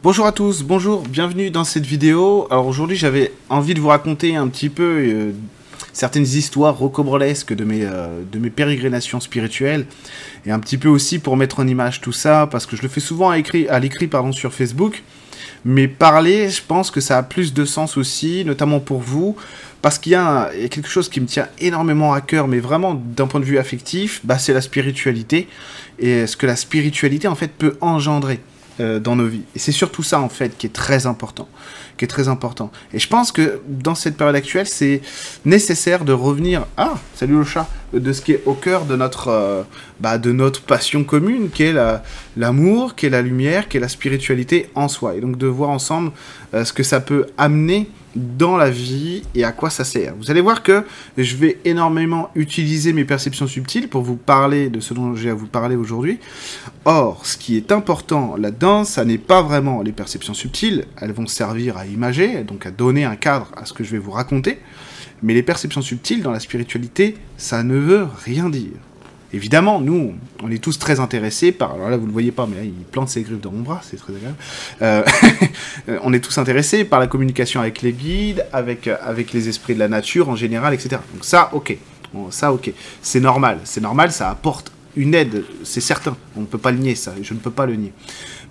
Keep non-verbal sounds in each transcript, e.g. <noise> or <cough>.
Bonjour à tous, bonjour, bienvenue dans cette vidéo. Alors aujourd'hui j'avais envie de vous raconter un petit peu euh, certaines histoires rocobrolesques de mes, euh, de mes pérégrinations spirituelles et un petit peu aussi pour mettre en image tout ça parce que je le fais souvent à, écrit, à l'écrit pardon, sur Facebook. Mais parler, je pense que ça a plus de sens aussi, notamment pour vous, parce qu'il y, a quelque chose qui me tient énormément à cœur, mais vraiment d'un point de vue affectif, bah, c'est la spiritualité, et ce que la spiritualité en fait peut engendrer. Euh, dans nos vies. Et c'est surtout ça, en fait, qui est très important. Qui est très important. Et je pense que dans cette période actuelle, c'est nécessaire de revenir, ah, salut le chat, de ce qui est au cœur de notre, euh, bah, de notre passion commune, qui est l'amour, qui est la lumière, qui est la spiritualité en soi. Et donc de voir ensemble euh, ce que ça peut amener dans la vie et à quoi ça sert. Vous allez voir que je vais énormément utiliser mes perceptions subtiles pour vous parler de ce dont j'ai à vous parler aujourd'hui. Or, ce qui est important là-dedans, ça n'est pas vraiment les perceptions subtiles, elles vont servir à imager, donc à donner un cadre à ce que je vais vous raconter, mais les perceptions subtiles dans la spiritualité, ça ne veut rien dire. Évidemment, nous, on est tous très intéressés par. Alors là, vous ne le voyez pas, mais là, il plante ses griffes dans mon bras, c'est très agréable. Euh, <laughs> on est tous intéressés par la communication avec les guides, avec, avec les esprits de la nature en général, etc. Donc ça, ok. ça, ok. C'est normal. C'est normal, ça apporte une aide, c'est certain. On ne peut pas le nier, ça. Je ne peux pas le nier.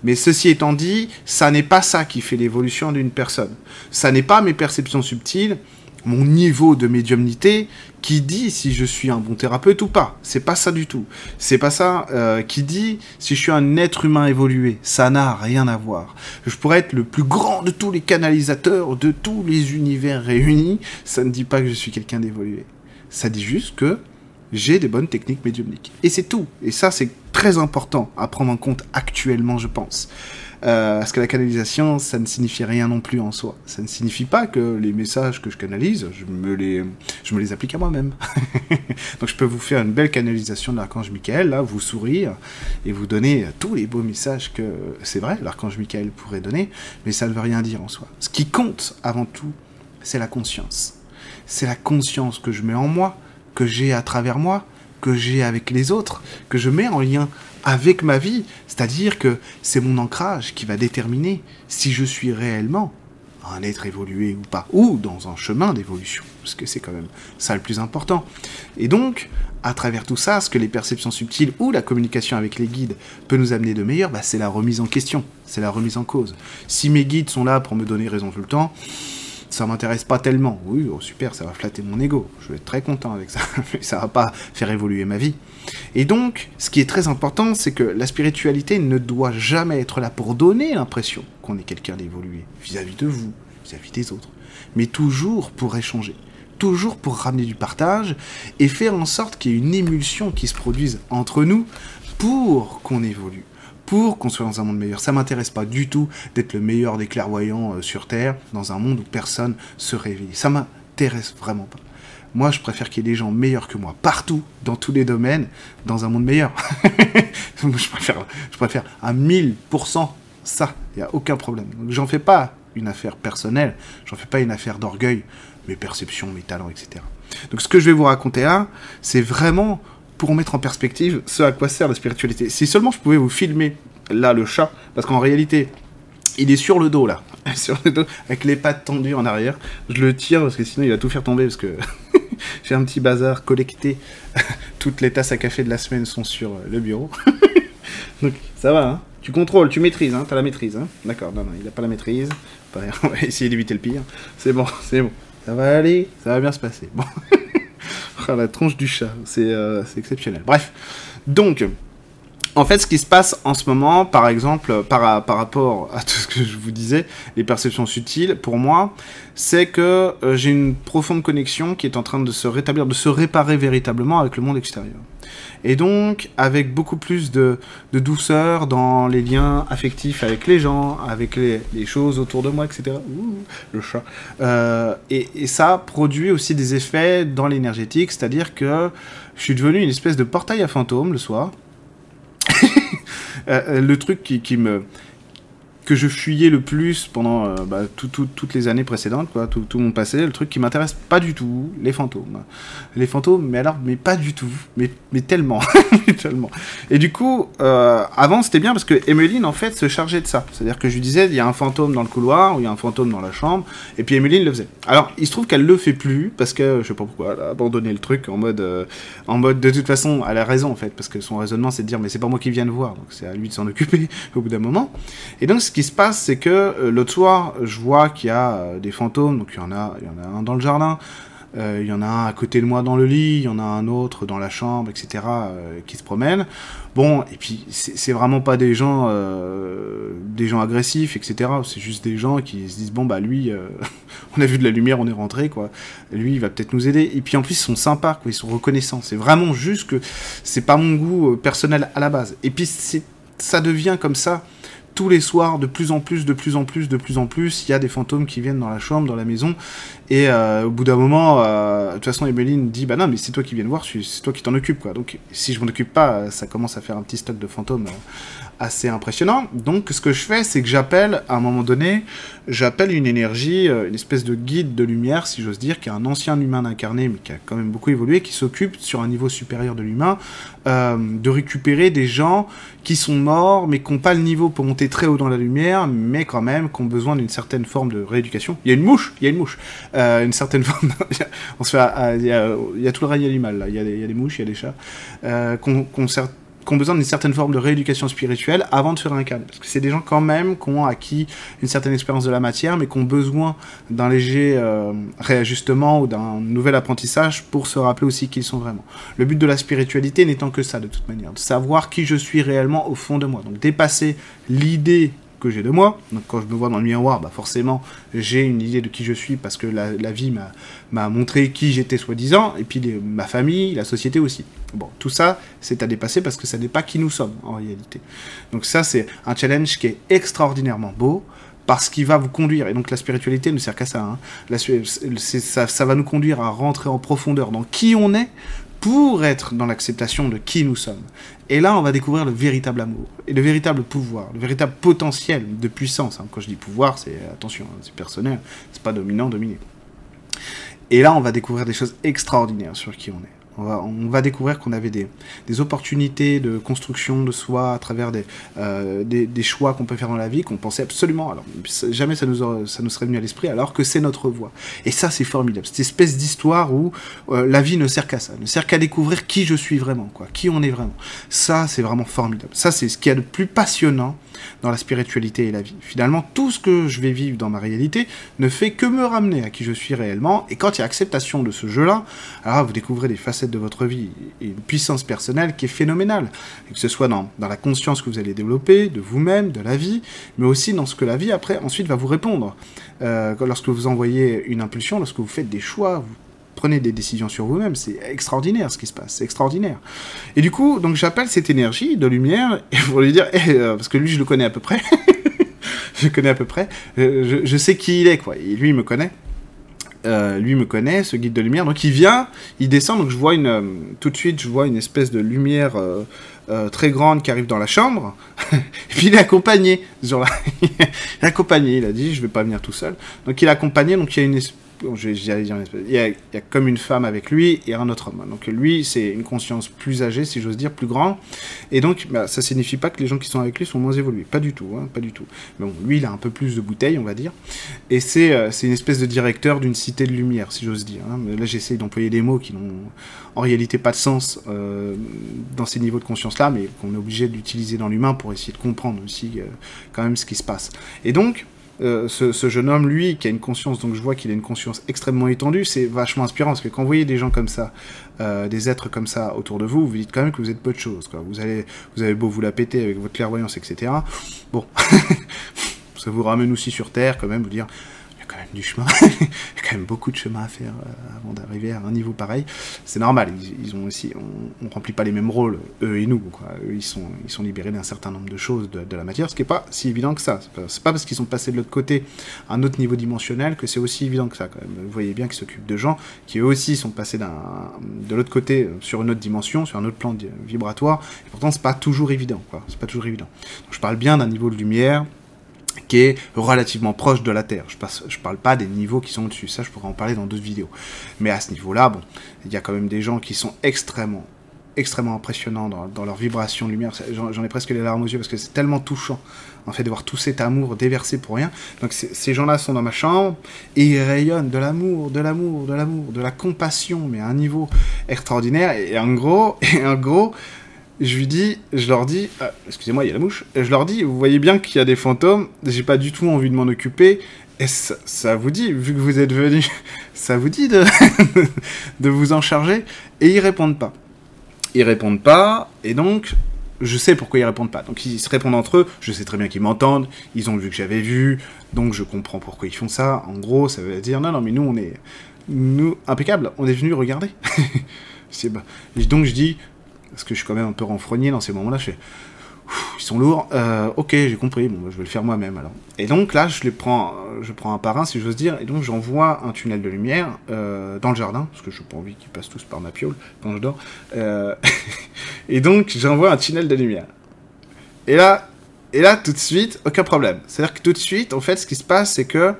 Mais ceci étant dit, ça n'est pas ça qui fait l'évolution d'une personne. Ça n'est pas mes perceptions subtiles mon niveau de médiumnité qui dit si je suis un bon thérapeute ou pas. C'est pas ça du tout. C'est pas ça euh, qui dit si je suis un être humain évolué. Ça n'a rien à voir. Je pourrais être le plus grand de tous les canalisateurs de tous les univers réunis. Ça ne dit pas que je suis quelqu'un d'évolué. Ça dit juste que j'ai des bonnes techniques médiumniques. Et c'est tout. Et ça, c'est très important à prendre en compte actuellement, je pense. Euh, parce que la canalisation, ça ne signifie rien non plus en soi. Ça ne signifie pas que les messages que je canalise, je me les, je me les applique à moi-même. <laughs> Donc je peux vous faire une belle canalisation de l'archange Michael, là, vous sourire, et vous donner tous les beaux messages que, c'est vrai, l'archange Michael pourrait donner, mais ça ne veut rien dire en soi. Ce qui compte, avant tout, c'est la conscience. C'est la conscience que je mets en moi, que j'ai à travers moi, que j'ai avec les autres, que je mets en lien avec ma vie. C'est-à-dire que c'est mon ancrage qui va déterminer si je suis réellement un être évolué ou pas, ou dans un chemin d'évolution, parce que c'est quand même ça le plus important. Et donc, à travers tout ça, ce que les perceptions subtiles ou la communication avec les guides peut nous amener de meilleur, bah, c'est la remise en question, c'est la remise en cause. Si mes guides sont là pour me donner raison tout le temps, ça m'intéresse pas tellement. Oui, oh, super, ça va flatter mon ego. Je vais être très content avec ça. <laughs> Mais ça va pas faire évoluer ma vie. Et donc, ce qui est très important, c'est que la spiritualité ne doit jamais être là pour donner l'impression qu'on est quelqu'un d'évolué vis-à-vis de vous, vis-à-vis des autres, mais toujours pour échanger toujours pour ramener du partage et faire en sorte qu'il y ait une émulsion qui se produise entre nous pour qu'on évolue pour soit dans un monde meilleur. Ça m'intéresse pas du tout d'être le meilleur des clairvoyants euh, sur Terre dans un monde où personne se réveille. Ça m'intéresse vraiment pas. Moi, je préfère qu'il y ait des gens meilleurs que moi partout, dans tous les domaines, dans un monde meilleur. <laughs> je, préfère, je préfère à 1000% ça. Il n'y a aucun problème. Donc, j'en fais pas une affaire personnelle, j'en fais pas une affaire d'orgueil, mes perceptions, mes talents, etc. Donc, ce que je vais vous raconter là, c'est vraiment pour mettre en perspective ce à quoi sert la spiritualité. Si seulement je pouvais vous filmer là le chat, parce qu'en réalité, il est sur le dos là, <laughs> sur le dos, avec les pattes tendues en arrière. Je le tire parce que sinon il va tout faire tomber parce que <laughs> j'ai un petit bazar collecté. <laughs> Toutes les tasses à café de la semaine sont sur euh, le bureau. Donc ça va, hein tu contrôles, tu maîtrises, hein, t'as la maîtrise. Hein D'accord, non, non, il n'a pas la maîtrise. On va essayer d'éviter le pire. C'est bon, c'est bon. Ça va aller, ça va bien se passer. Bon. La tronche du chat, euh, c'est exceptionnel. Bref, donc, en fait, ce qui se passe en ce moment, par exemple, par, rapport à tout ce que je vous disais, les perceptions subtiles, pour moi, c'est que euh, j'ai une profonde connexion qui est en train de se rétablir, de se réparer véritablement avec le monde extérieur. Et donc, avec beaucoup plus de, douceur dans les liens affectifs avec les gens, avec les, choses autour de moi, etc. Ouh, le chat. Euh, et, et, ça produit aussi des effets dans l'énergétique, c'est-à-dire que je suis devenu une espèce de portail à fantômes le soir. Euh, euh, le truc qui, qui me que je fuyais le plus pendant euh, bah, toutes les années précédentes, tout, mon passé, le truc qui m'intéresse pas du tout, les fantômes. Les fantômes, mais alors, mais pas du tout, mais, mais tellement, <laughs> tellement. Et du coup, euh, avant c'était bien parce que Emeline en fait se chargeait de ça. C'est-à-dire que je lui disais, il y a un fantôme dans le couloir, ou il y a un fantôme dans la chambre, et puis Emeline le faisait. Alors, il se trouve qu'elle le fait plus parce que je sais pas pourquoi, elle a abandonné le truc en mode, euh, en mode de toute façon, elle a raison en fait, parce que son raisonnement c'est de dire, mais c'est pas moi qui viens de voir, donc c'est à lui de s'en occuper <laughs> au bout d'un moment. Et donc, ce qui se passe, c'est que euh, l'autre soir, je vois qu'il y a euh, des fantômes, donc il y en a, il y en a un dans le jardin, euh, il y en a un à côté de moi dans le lit, il y en a un autre dans la chambre, etc., qui se promènent. Bon, et puis c'est vraiment pas des gens, des gens agressifs, etc. C'est juste des gens qui se disent bon bah lui, <laughs> on a vu de la lumière, on est rentré quoi. Lui, il va peut-être nous aider. Et puis en plus, ils sont sympas, quoi. Ils sont reconnaissants. C'est vraiment juste que c'est pas mon goût personnel à la base. Et puis ça devient comme ça tous les soirs, de plus en plus, de plus en plus, de plus en plus, il y a des fantômes qui viennent dans la chambre, dans la maison. Et euh, au bout d'un moment, euh, de toute façon, Emeline dit Bah non, mais c'est toi qui viens de voir, c'est toi qui t'en occupe, quoi. Donc, si je m'en occupe pas, ça commence à faire un petit stock de fantômes euh, assez impressionnant. Donc, ce que je fais, c'est que j'appelle, à un moment donné, j'appelle une énergie, une espèce de guide de lumière, si j'ose dire, qui est un ancien humain incarné, mais qui a quand même beaucoup évolué, qui s'occupe, sur un niveau supérieur de l'humain, de récupérer des gens qui sont morts, mais qui n'ont pas le niveau pour monter très haut dans la lumière, mais quand même qui ont besoin d'une certaine forme de rééducation. Il y a une mouche, il y a une mouche, euh, une certaine forme. <laughs> on se fait, il, y a, tout le règne animal là. Il y a des, il y a des mouches, il y a des chats, euh, qu'on qui ont besoin d'une certaine forme de rééducation spirituelle avant de se réincarner. Parce que c'est des gens quand même qui ont acquis une certaine expérience de la matière, mais qui ont besoin d'un léger euh, réajustement ou d'un nouvel apprentissage pour se rappeler aussi qui ils sont vraiment. Le but de la spiritualité n'étant que ça, de toute manière, de savoir qui je suis réellement au fond de moi. Donc dépasser l'idée que j'ai de moi. Donc quand je me vois dans le miroir, bah forcément, j'ai une idée de qui je suis parce que la, vie m'a montré qui j'étais soi-disant, et puis ma famille, la société aussi. Bon, tout ça, c'est à dépasser parce que ça n'est pas qui nous sommes en réalité. Donc ça, c'est un challenge qui est extraordinairement beau parce qu'il va vous conduire, et donc la spiritualité ne sert qu'à ça, hein. ça, va nous conduire à rentrer en profondeur dans qui on est pour être dans l'acceptation de qui nous sommes. Et là, on va découvrir le véritable amour, et le véritable pouvoir, le véritable potentiel de puissance. Hein. Quand je dis pouvoir, c'est, attention, hein, c'est personnel, c'est pas dominant, dominé. Et là, on va découvrir des choses extraordinaires sur qui on est. On va, découvrir qu'on avait des, opportunités de construction de soi à travers des, euh, des, choix qu'on peut faire dans la vie qu'on pensait absolument. Alors, jamais ça nous, ça nous serait venu à l'esprit, alors que c'est notre voie. Et ça, c'est formidable. Cette espèce d'histoire où euh, la vie ne sert qu'à ça, ne sert qu'à découvrir qui je suis vraiment, quoi, qui on est vraiment. Ça, c'est vraiment formidable. Ça, c'est ce qu'il y a de plus passionnant dans la spiritualité et la vie. Finalement, tout ce que je vais vivre dans ma réalité ne fait que me ramener à qui je suis réellement. Et quand il y a acceptation de ce jeu-là, alors vous découvrez des facettes de votre vie et une puissance personnelle qui est phénoménale. que ce soit dans, dans la conscience que vous allez développer, de vous-même, de la vie, mais aussi dans ce que la vie, après, ensuite va vous répondre. Euh, lorsque vous envoyez une impulsion, lorsque vous faites des choix, vous prenez des décisions sur vous-même, c'est extraordinaire ce qui se passe, c'est extraordinaire. Et du coup, donc j'appelle cette énergie de lumière <laughs> pour lui dire, eh, euh, parce que lui je le connais à peu près, <laughs> je connais à peu près, euh, je, sais qui il est quoi, et lui il me connaît. Euh, lui me connaît, ce guide de lumière. Donc il vient, il descend, donc je vois une, euh, tout de suite, je vois une espèce de lumière très grande qui arrive dans la chambre. <laughs> et puis il est accompagné, genre il est accompagné, il a dit, je vais pas venir tout seul. Donc il est accompagné, donc il y a une espèce il y, a, comme une femme avec lui et un autre homme. Donc lui, c'est une conscience plus âgée, si j'ose dire, plus grande. Et donc, bah, ça signifie pas que les gens qui sont avec lui sont moins évolués. Pas du tout, hein, pas du tout. Mais bon, lui, il a un peu plus de bouteilles, on va dire. Et c'est euh, une espèce de directeur d'une cité de lumière, si j'ose dire. Hein. Là, j'essaie d'employer des mots qui n'ont en réalité pas de sens euh, dans ces niveaux de conscience-là, mais qu'on est obligé d'utiliser dans l'humain pour essayer de comprendre aussi euh, quand même ce qui se passe. Et donc, euh, ce, jeune homme, lui, qui a une conscience, donc je vois qu'il a une conscience extrêmement étendue, c'est vachement inspirant, parce que quand vous voyez des gens comme ça, euh, des êtres comme ça autour de vous, vous dites quand même que vous êtes peu de choses. Quoi. Vous, allez, vous avez beau vous la péter avec votre clairvoyance, etc. Bon, <laughs> ça vous ramène aussi sur Terre, quand même, vous dire, quand même du chemin. <laughs> il y a quand même beaucoup de chemin à faire euh, avant d'arriver à un niveau pareil. C'est normal, ils, ont aussi, on, ne remplit pas les mêmes rôles, eux et nous. Eux, ils sont, ils sont libérés d'un certain nombre de choses de, la matière, ce qui n'est pas si évident que ça. C'est pas, pas parce qu'ils sont passés de l'autre côté à un autre niveau dimensionnel que c'est aussi évident que ça. Vous voyez bien qu'ils s'occupent de gens qui eux aussi sont passés de l'autre côté euh, sur une autre dimension, sur un autre plan vibratoire. Et pourtant, c'est pas toujours évident. C'est pas toujours évident. Je parle bien d'un niveau de lumière qui est relativement proche de la Terre. Je ne parle pas des niveaux qui sont au-dessus, ça je pourrais en parler dans d'autres vidéos. Mais à ce niveau-là, bon, il y a quand même des gens qui sont extrêmement, extrêmement impressionnants dans, leur vibration de lumière. J'en ai presque les larmes aux yeux parce que c'est tellement touchant, en fait, de voir tout cet amour déversé pour rien. Donc ces gens-là sont dans ma chambre et ils rayonnent de l'amour, de l'amour, de l'amour, de la compassion, mais à un niveau extraordinaire. Et en gros, <laughs> et en gros, je lui dis, je leur dis, ah, excusez-moi, il y a la mouche, je leur dis, vous voyez bien qu'il y a des fantômes, j'ai pas du tout envie de m'en occuper, ça, vous dit, vu que vous êtes venu, <laughs> ça vous dit de, <laughs> de vous en charger, et ils répondent pas. Ils répondent pas, et donc, je sais pourquoi ils répondent pas. Donc ils se répondent entre eux, je sais très bien qu'ils m'entendent, ils ont vu que j'avais vu, donc je comprends pourquoi ils font ça. En gros, ça veut dire, non, non, mais nous, on est, nous, impeccable, on est venu regarder. <laughs> bah, donc je dis, parce que je suis quand même un peu renfrogné dans ces moments-là, je fais, ils sont lourds, euh, ok, j'ai compris, bon, bah, je vais le faire moi-même alors. Et donc là, je les prends, euh, je prends un par un, si j'ose dire, et donc j'envoie un tunnel de lumière euh, dans le jardin, parce que je n'ai pas envie qu'ils passent tous par ma piole quand je dors. <laughs> et donc, j'envoie un tunnel de lumière. Et là, et là, tout de suite, aucun problème. C'est-à-dire que tout de suite, en fait, ce qui se passe, c'est que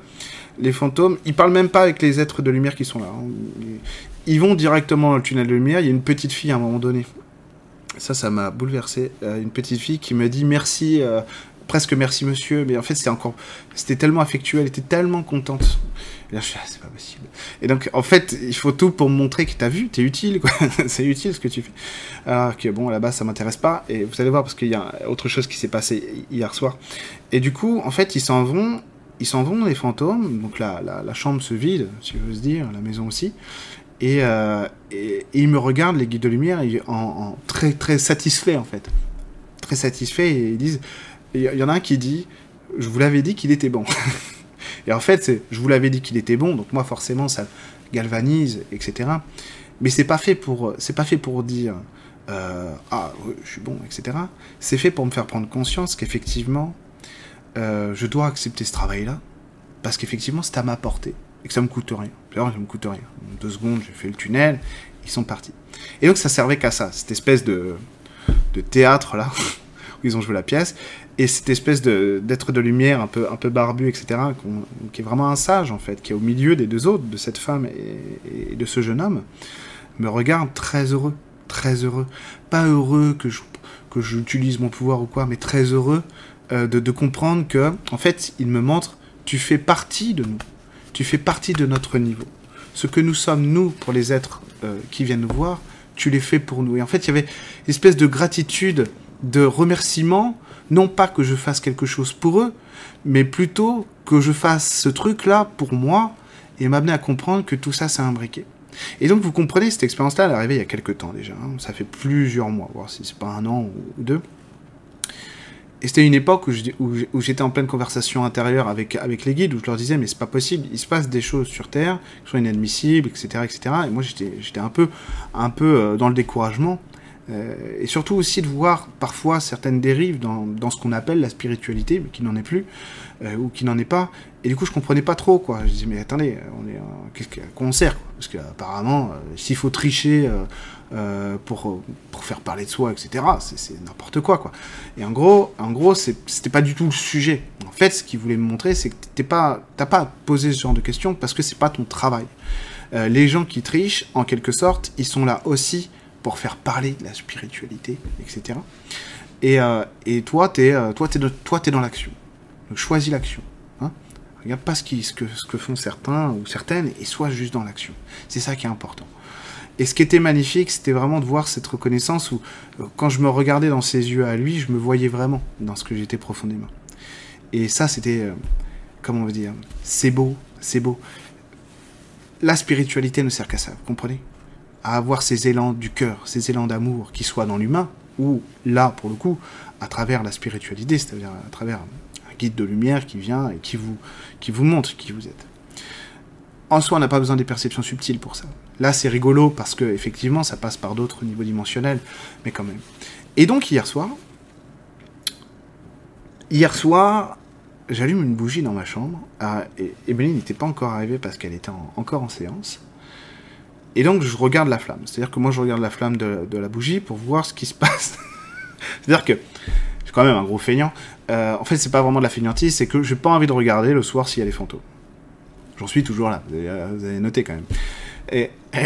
les fantômes, ils parlent même pas avec les êtres de lumière qui sont là. Hein. Ils vont directement dans le tunnel de lumière. Il y a une petite fille à un moment donné ça, ça m'a bouleversé. Euh, une petite fille qui me dit merci, euh, presque merci monsieur, mais en fait c'était encore, c'était tellement affectueux, elle était tellement contente. Et là je suis, ah, c'est pas possible. Et donc en fait, il faut tout pour montrer que t'as vu, t'es utile, quoi. <laughs> c'est utile ce que tu fais. Alors que bon, base ça m'intéresse pas, et vous allez voir parce qu'il y a autre chose qui s'est passé hier soir. Et du coup, en fait, ils s'en vont, ils s'en vont les fantômes, donc la, la, chambre se vide, si je veux se dire, la maison aussi. Euh, et, ils me regardent, les guides de lumière, en, très, très satisfait en fait. Très satisfait, et ils disent... Il y en a un qui dit, je vous l'avais dit qu'il était bon. <laughs> et en fait, c'est, je vous l'avais dit qu'il était bon, donc moi forcément ça galvanise, etc. Mais c'est pas fait pour, c'est pas fait pour dire, euh, ah, je suis bon, etc. C'est fait pour me faire prendre conscience qu'effectivement, euh, je dois accepter ce travail-là, parce qu'effectivement, c'est à ma portée et que ça me coûte rien. ça me coûte rien. En deux secondes, j'ai fait le tunnel, ils sont partis. Et donc ça servait qu'à ça, cette espèce de, de théâtre là, <laughs> où ils ont joué la pièce, et cette espèce d'être de, lumière un peu, un peu barbu, etc., qui est vraiment un sage en fait, qui est au milieu des deux autres, de cette femme et, de ce jeune homme, me regarde très heureux, très heureux. Pas heureux que je que j'utilise mon pouvoir ou quoi, mais très heureux euh, de, de comprendre que, en fait, il me montre, tu fais partie de nous tu fais partie de notre niveau. Ce que nous sommes, nous, pour les êtres euh, qui viennent nous voir, tu les fais pour nous. Et en fait, il y avait une espèce de gratitude, de remerciement, non pas que je fasse quelque chose pour eux, mais plutôt que je fasse ce truc-là pour moi et m'amener à comprendre que tout ça, c'est imbriqué. Et donc, vous comprenez, cette expérience-là, elle est arrivée il y a quelques temps déjà. Hein. Ça fait plusieurs mois, voire si c'est pas un an ou deux. Et c'était une époque où, j'étais en pleine conversation intérieure avec, les guides, où je leur disais, mais c'est pas possible, il se passe des choses sur Terre qui sont inadmissibles, etc. etc. Et moi, j'étais un peu, un peu euh, dans le découragement. Euh, et surtout aussi de voir parfois certaines dérives dans, dans ce qu'on appelle la spiritualité, mais qui n'en est plus, euh, ou qui n'en est pas. Et du coup, je comprenais pas trop, quoi. Je disais, mais attendez, on est, qu'est-ce qu'on sert, quoi? Parce qu'apparemment, s'il faut tricher euh, pour, pour faire parler de soi, etc. C'est n'importe quoi, quoi. Et en gros, en gros c'était pas du tout le sujet. En fait, ce qu'il voulait me montrer, c'est que t'as pas, pas posé ce genre de questions parce que c'est pas ton travail. Euh, les gens qui trichent, en quelque sorte, ils sont là aussi pour faire parler de la spiritualité, etc. Et, euh, et toi, t'es es, toi, es, toi, es dans l'action. Donc choisis l'action. Hein Regarde pas ce, que, ce que font certains ou certaines et sois juste dans l'action. C'est ça qui est important. Et ce qui était magnifique, c'était vraiment de voir cette reconnaissance où, euh, quand je me regardais dans ses yeux à lui, je me voyais vraiment dans ce que j'étais profondément. Et ça, c'était, euh, comment on veut dire, c'est beau, c'est beau. La spiritualité ne sert qu'à ça, vous comprenez? À avoir ces élans du cœur, ces élans d'amour, qui soient dans l'humain, ou là, pour le coup, à travers la spiritualité, c'est-à-dire à travers un guide de lumière qui vient et qui vous, qui vous montre qui vous êtes. En soi, on n'a pas besoin des perceptions subtiles pour ça. Là, c'est rigolo parce que effectivement, ça passe par d'autres niveaux dimensionnels, mais quand même. Et donc hier soir, hier soir, j'allume une bougie dans ma chambre. Et Emeline n'était pas encore arrivée parce qu'elle était encore en séance. Et donc je regarde la flamme. C'est-à-dire que moi je regarde la flamme de, la bougie pour voir ce qui se passe. <laughs> C'est-à-dire que quand même un gros feignant. Euh, en fait, c'est pas vraiment de la feignantise, c'est que j'ai pas envie de regarder le soir s'il y a des fantômes. J'en suis toujours là, vous avez, noté quand même. Et, <laughs>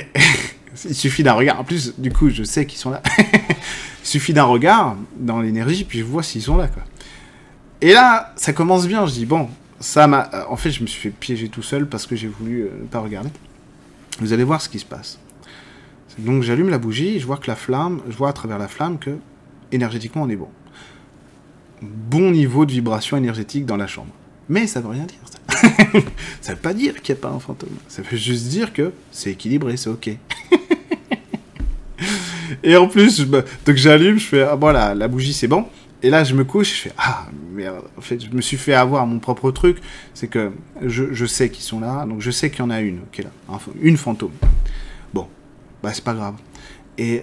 il suffit d'un regard. En plus, du coup, je sais qu'ils sont là. <laughs> il suffit d'un regard dans l'énergie, puis je vois s'ils sont là. Et là, ça commence bien. Je dis, bon, ça m'a. En fait, je me suis fait piéger tout seul parce que j'ai voulu ne pas regarder. Vous allez voir ce qui se passe. Donc j'allume la bougie, je vois que la flamme, je vois à travers la flamme que énergétiquement on est bon. Bon niveau de vibration énergétique dans la chambre. Mais ça veut rien dire. Ça, <laughs> ça veut pas dire qu'il n'y a pas un fantôme. Ça veut juste dire que c'est équilibré, c'est ok. <laughs> Et en plus, donc j'allume, je fais ah voilà, la bougie c'est bon. Et là, je me couche, je fais Ah, merde. En fait, je me suis fait avoir mon propre truc. C'est que je, sais qu'ils sont là, donc je sais qu'il y en a une qui est là. Une fantôme. Bon, bah, c'est pas grave. Et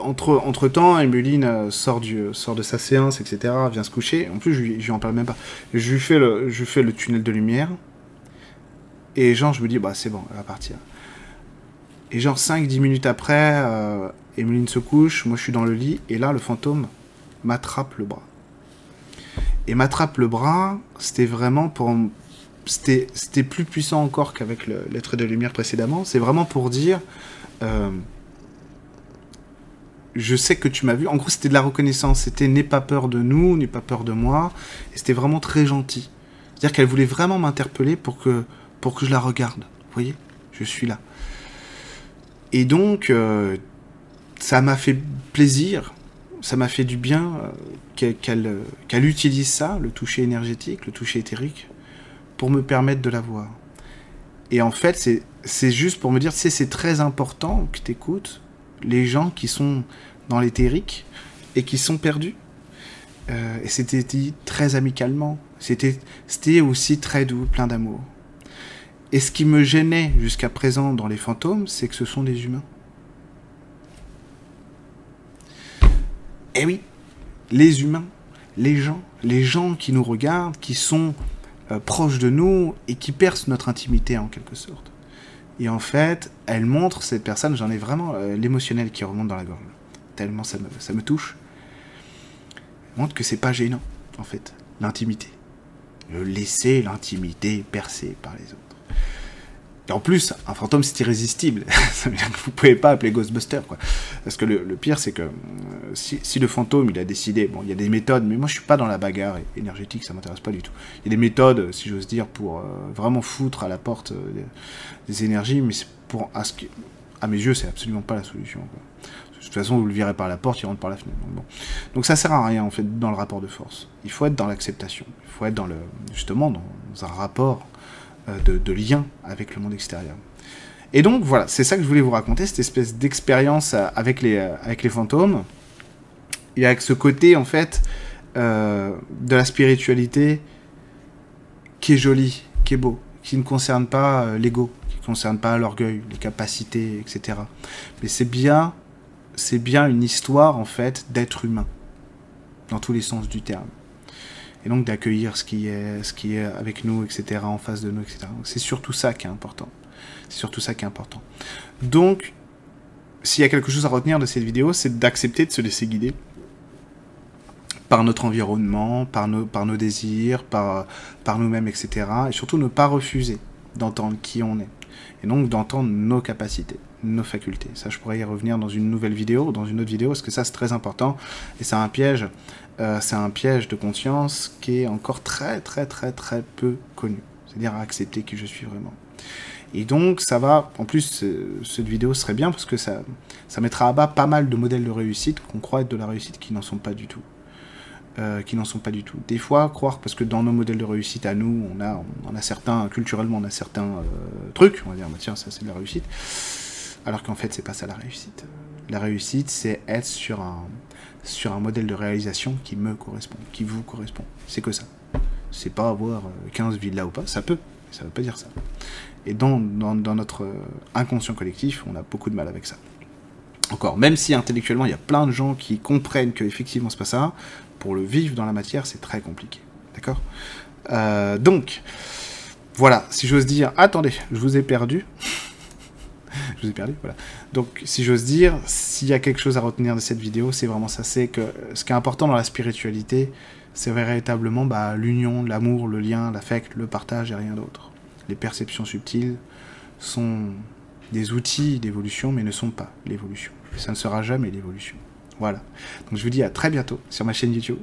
entre, entre temps, Emeline euh, sort, du, sort de sa séance, etc., vient se coucher. En plus, je lui, je en parle même pas. Je lui fais le, je fais le tunnel de lumière. Et genre, je me dis, bah, c'est bon, elle va partir. Et genre, 5-10 minutes après, euh, Emeline se couche, moi je suis dans le lit, et là, le fantôme m'attrape le bras. Et m'attrape le bras, c'était vraiment pour... C'était plus puissant encore qu'avec l'être de lumière précédemment. C'est vraiment pour dire... Euh, je sais que tu m'as vu. En gros, c'était de la reconnaissance. C'était n'aie pas peur de nous, n'aie pas peur de moi. Et c'était vraiment très gentil. C'est-à-dire qu'elle voulait vraiment m'interpeller pour que, pour que je la regarde. Vous voyez? Je suis là. Et donc, euh, ça m'a fait plaisir ça m'a fait du bien euh, qu'elle utilise ça, le toucher énergétique, le toucher éthérique, pour me permettre de la voir. Et en fait, c'est juste pour me dire, c'est très important que tu écoutes les gens qui sont dans l'éthérique et qui sont perdus. Euh, et c'était dit très amicalement. C'était aussi très doux, plein d'amour. Et ce qui me gênait jusqu'à présent dans les fantômes, c'est que ce sont des humains. Eh oui, les humains, les gens, les gens qui nous regardent, qui sont euh, proches de nous et qui percent notre intimité en quelque sorte. Et en fait, elle montre cette personne, j'en ai vraiment euh, l'émotionnel qui remonte dans la gorge, tellement ça me, touche. Elle montre que c'est pas gênant, en fait, l'intimité. Laisser l'intimité percée par les autres. Et en plus, un fantôme, c'est irrésistible. <laughs> ça veut dire que vous pouvez pas appeler Ghostbuster. Parce que le, pire, c'est que euh, si, le fantôme, il a décidé, bon, il y a des méthodes, mais moi, je suis pas dans la bagarre énergétique, ça m'intéresse pas du tout. Il y a des méthodes, si j'ose dire, pour euh, vraiment foutre à la porte euh, des, énergies, mais à mes yeux, c'est absolument pas la solution, De toute façon, vous le virez par la porte, il rentre par la fenêtre. Donc, bon. donc ça sert à rien, en fait, dans le rapport de force. Il faut être dans l'acceptation. Il faut être dans le, justement, dans un rapport euh, de, lien avec le monde extérieur. Et donc voilà, c'est ça que je voulais vous raconter, cette espèce d'expérience euh, avec les, euh, avec les fantômes, et avec ce côté en fait de la spiritualité qui est joli, qui est beau, qui ne concerne pas l'ego, qui ne concerne pas l'orgueil, les capacités, etc. Mais c'est bien, c'est bien une histoire en fait d'être humain, dans tous les sens du terme et donc d'accueillir ce qui est ce qui est avec nous, etc., en face de nous, etc. C'est surtout ça qui est important. C'est surtout ça qui est important. Donc, s'il y a quelque chose à retenir de cette vidéo, c'est d'accepter de se laisser guider par notre environnement, par nos, par nos désirs, par, par nous-mêmes, etc. Et surtout ne pas refuser d'entendre qui on est. Et donc d'entendre nos capacités, nos facultés. Ça, je pourrais y revenir dans une nouvelle vidéo, dans une autre vidéo, parce que ça, c'est très important. Et c'est un piège euh, c'est un piège de conscience qui est encore très très très très peu connu. C'est-à-dire accepter qui je suis vraiment. Et donc ça va, en plus cette vidéo serait bien parce que ça, ça mettra à bas pas mal de modèles de réussite qu'on croit être de la réussite qui n'en sont pas du tout. Euh, qui n'en sont pas du tout. Des fois, croire, parce que dans nos modèles de réussite à nous, on a, on a certains, culturellement, on a certains euh, trucs, on va dire, bah, tiens, ça c'est de la réussite, alors qu'en fait, c'est pas ça la réussite. La réussite, c'est être sur un, sur un modèle de réalisation qui me correspond, qui vous correspond. C'est que ça. C'est pas avoir 15 villas ou pas, ça peut, mais ça veut pas dire ça. Et dans, dans, notre inconscient collectif, on a beaucoup de mal avec ça. Encore, même si intellectuellement il y a plein de gens qui comprennent que effectivement c'est pas ça, pour le vivre dans la matière, c'est très compliqué. D'accord? Euh, Donc, voilà, si j'ose dire, attendez, je vous ai perdu. Je vous ai perdu, voilà. Donc, si j'ose dire, s'il y a quelque chose à retenir de cette vidéo, c'est vraiment ça, c'est que ce qui est important dans la spiritualité, c'est véritablement bah, l'union, l'amour, le lien, l'affect, le partage et rien d'autre. Les perceptions subtiles sont des outils d'évolution, mais ne sont pas l'évolution. Ça ne sera jamais l'évolution. Voilà. Donc je vous dis à très bientôt sur ma chaîne YouTube.